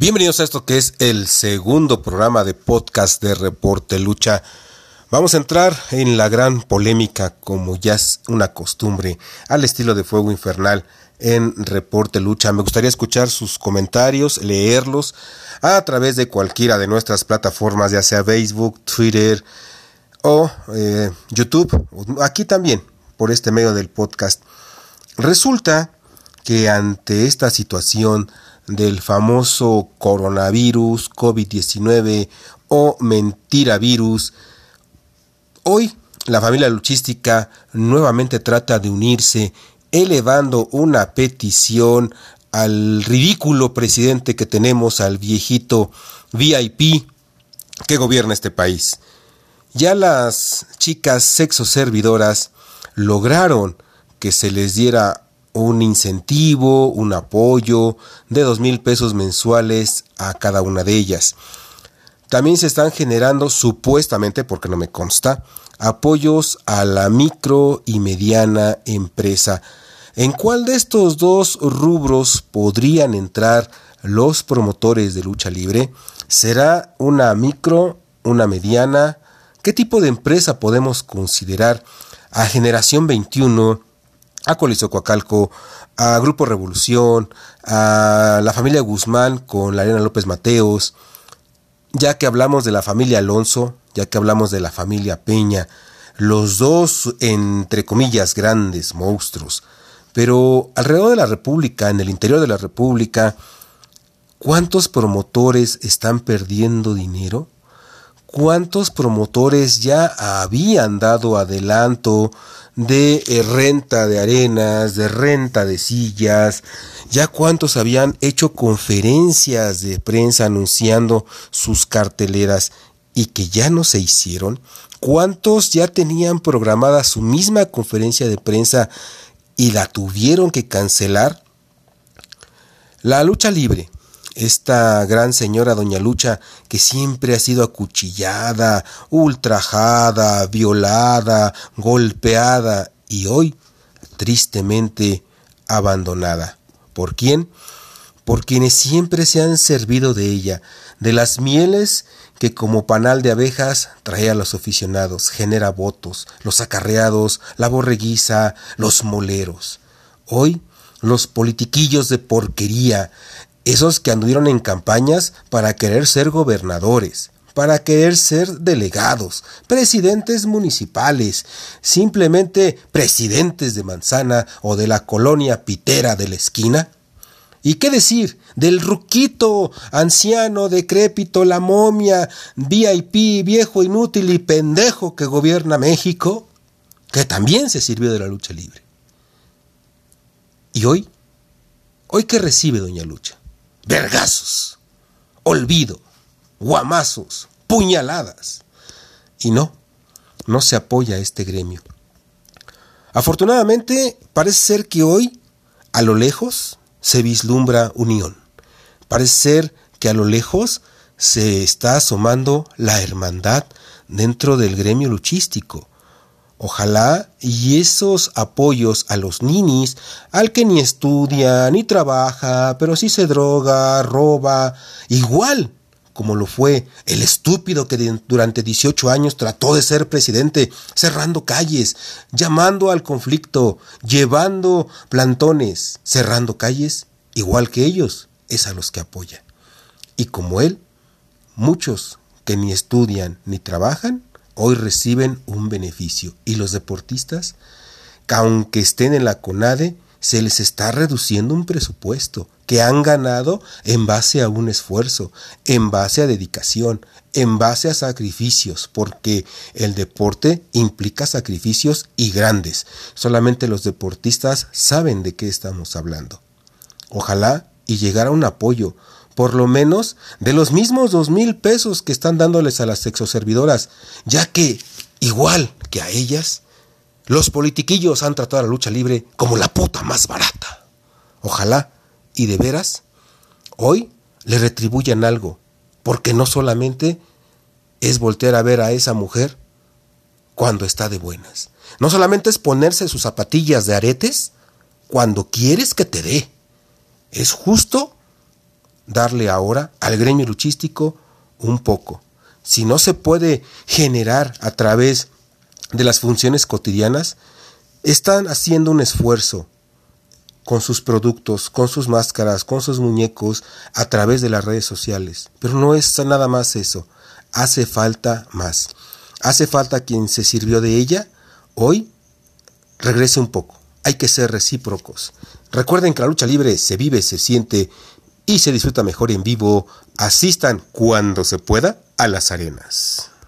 Bienvenidos a esto que es el segundo programa de podcast de Reporte Lucha. Vamos a entrar en la gran polémica, como ya es una costumbre, al estilo de Fuego Infernal en Reporte Lucha. Me gustaría escuchar sus comentarios, leerlos a través de cualquiera de nuestras plataformas, ya sea Facebook, Twitter o eh, YouTube. Aquí también, por este medio del podcast. Resulta que ante esta situación del famoso coronavirus, COVID-19 o mentira virus, hoy la familia luchística nuevamente trata de unirse elevando una petición al ridículo presidente que tenemos, al viejito VIP que gobierna este país. Ya las chicas sexoservidoras lograron que se les diera un incentivo, un apoyo de dos mil pesos mensuales a cada una de ellas. También se están generando supuestamente, porque no me consta, apoyos a la micro y mediana empresa. ¿En cuál de estos dos rubros podrían entrar los promotores de lucha libre? ¿Será una micro, una mediana? ¿Qué tipo de empresa podemos considerar? A Generación 21 a Coliseo Coacalco, a Grupo Revolución, a la familia Guzmán con la Arena López Mateos, ya que hablamos de la familia Alonso, ya que hablamos de la familia Peña, los dos, entre comillas, grandes monstruos. Pero alrededor de la República, en el interior de la República, ¿cuántos promotores están perdiendo dinero? ¿Cuántos promotores ya habían dado adelanto de eh, renta de arenas, de renta de sillas, ya cuántos habían hecho conferencias de prensa anunciando sus carteleras y que ya no se hicieron, cuántos ya tenían programada su misma conferencia de prensa y la tuvieron que cancelar. La lucha libre esta gran señora doña Lucha, que siempre ha sido acuchillada, ultrajada, violada, golpeada y hoy tristemente abandonada. ¿Por quién? Por quienes siempre se han servido de ella, de las mieles que como panal de abejas trae a los aficionados, genera votos, los acarreados, la borreguiza, los moleros. Hoy los politiquillos de porquería, esos que anduvieron en campañas para querer ser gobernadores, para querer ser delegados, presidentes municipales, simplemente presidentes de manzana o de la colonia pitera de la esquina. ¿Y qué decir del ruquito, anciano, decrépito, la momia, VIP, viejo, inútil y pendejo que gobierna México, que también se sirvió de la lucha libre? ¿Y hoy? ¿Hoy qué recibe Doña Lucha? Vergazos, olvido, guamazos, puñaladas. Y no, no se apoya este gremio. Afortunadamente, parece ser que hoy, a lo lejos, se vislumbra unión. Parece ser que a lo lejos se está asomando la hermandad dentro del gremio luchístico. Ojalá y esos apoyos a los ninis, al que ni estudia, ni trabaja, pero sí se droga, roba, igual como lo fue el estúpido que durante 18 años trató de ser presidente, cerrando calles, llamando al conflicto, llevando plantones, cerrando calles, igual que ellos, es a los que apoya. Y como él, muchos que ni estudian ni trabajan, hoy reciben un beneficio. Y los deportistas, que aunque estén en la CONADE, se les está reduciendo un presupuesto que han ganado en base a un esfuerzo, en base a dedicación, en base a sacrificios, porque el deporte implica sacrificios y grandes. Solamente los deportistas saben de qué estamos hablando. Ojalá y llegara un apoyo, por lo menos de los mismos dos mil pesos que están dándoles a las sexoservidoras, ya que, igual que a ellas, los politiquillos han tratado a la lucha libre como la puta más barata. Ojalá, y de veras, hoy le retribuyan algo, porque no solamente es voltear a ver a esa mujer cuando está de buenas. No solamente es ponerse sus zapatillas de aretes cuando quieres que te dé. Es justo darle ahora al gremio luchístico un poco. Si no se puede generar a través de las funciones cotidianas, están haciendo un esfuerzo con sus productos, con sus máscaras, con sus muñecos, a través de las redes sociales. Pero no es nada más eso, hace falta más. Hace falta quien se sirvió de ella, hoy regrese un poco. Hay que ser recíprocos. Recuerden que la lucha libre se vive, se siente y se disfruta mejor en vivo. Asistan cuando se pueda a las arenas.